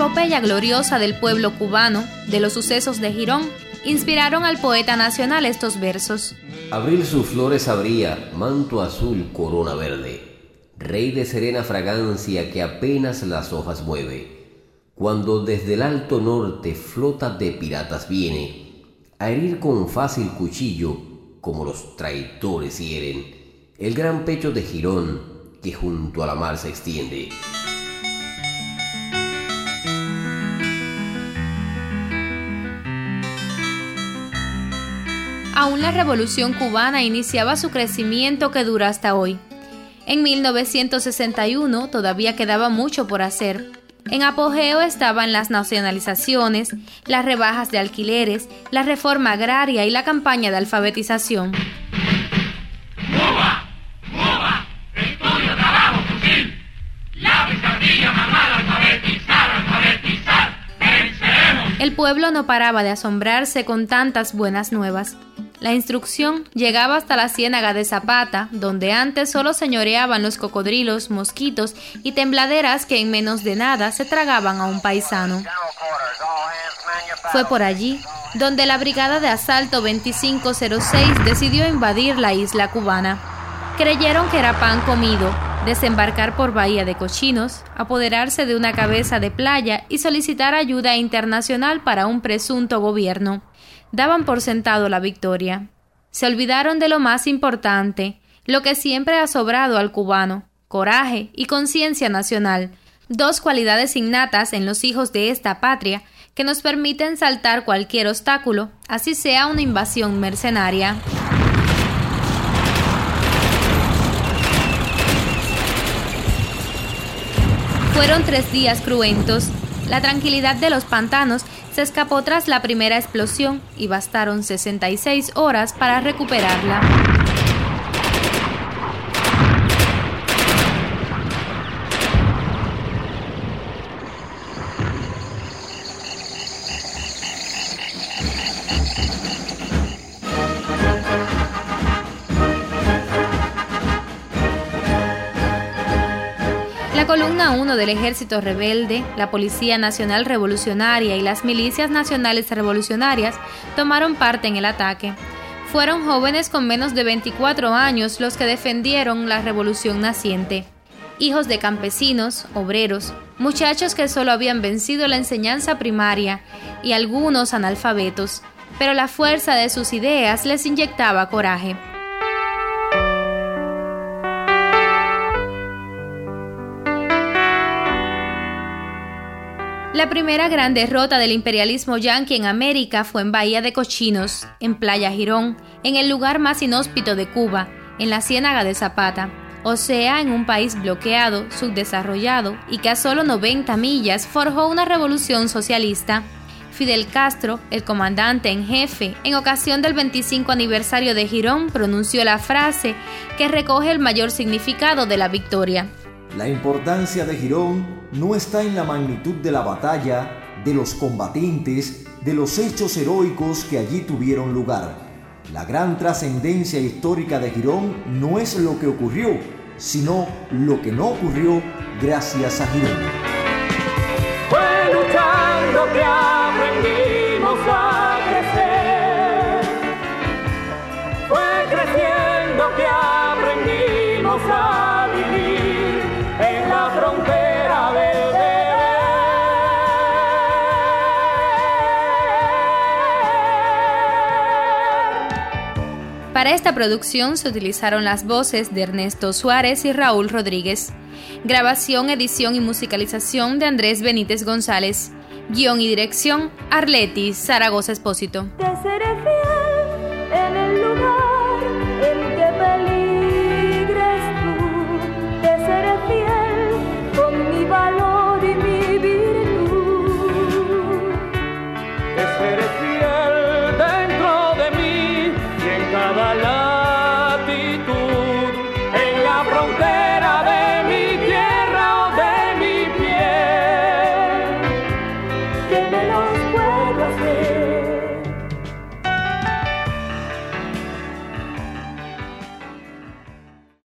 epopeya gloriosa del pueblo cubano, de los sucesos de Girón, inspiraron al poeta nacional estos versos. Abril sus flores abría, manto azul, corona verde, rey de serena fragancia que apenas las hojas mueve, cuando desde el alto norte flota de piratas viene, a herir con fácil cuchillo, como los traidores hieren, el gran pecho de Girón que junto a la mar se extiende. Aún la revolución cubana iniciaba su crecimiento que dura hasta hoy. En 1961 todavía quedaba mucho por hacer. En apogeo estaban las nacionalizaciones, las rebajas de alquileres, la reforma agraria y la campaña de alfabetización. El pueblo no paraba de asombrarse con tantas buenas nuevas. La instrucción llegaba hasta la ciénaga de Zapata, donde antes solo señoreaban los cocodrilos, mosquitos y tembladeras que en menos de nada se tragaban a un paisano. Fue por allí donde la Brigada de Asalto 2506 decidió invadir la isla cubana. Creyeron que era pan comido, desembarcar por Bahía de Cochinos, apoderarse de una cabeza de playa y solicitar ayuda internacional para un presunto gobierno daban por sentado la victoria. Se olvidaron de lo más importante, lo que siempre ha sobrado al cubano, coraje y conciencia nacional, dos cualidades innatas en los hijos de esta patria que nos permiten saltar cualquier obstáculo, así sea una invasión mercenaria. Fueron tres días cruentos. La tranquilidad de los pantanos escapó tras la primera explosión y bastaron 66 horas para recuperarla. La columna 1 del ejército rebelde, la Policía Nacional Revolucionaria y las milicias nacionales revolucionarias tomaron parte en el ataque. Fueron jóvenes con menos de 24 años los que defendieron la revolución naciente. Hijos de campesinos, obreros, muchachos que solo habían vencido la enseñanza primaria y algunos analfabetos, pero la fuerza de sus ideas les inyectaba coraje. La primera gran derrota del imperialismo yanqui en América fue en Bahía de Cochinos, en Playa Girón, en el lugar más inhóspito de Cuba, en la Ciénaga de Zapata, o sea, en un país bloqueado, subdesarrollado y que a solo 90 millas forjó una revolución socialista. Fidel Castro, el comandante en jefe, en ocasión del 25 aniversario de Girón, pronunció la frase que recoge el mayor significado de la victoria. La importancia de Girón no está en la magnitud de la batalla, de los combatientes, de los hechos heroicos que allí tuvieron lugar. La gran trascendencia histórica de Girón no es lo que ocurrió, sino lo que no ocurrió gracias a Girón. Para esta producción se utilizaron las voces de Ernesto Suárez y Raúl Rodríguez. Grabación, edición y musicalización de Andrés Benítez González. Guión y dirección, Arleti Zaragoza Espósito. Babylon.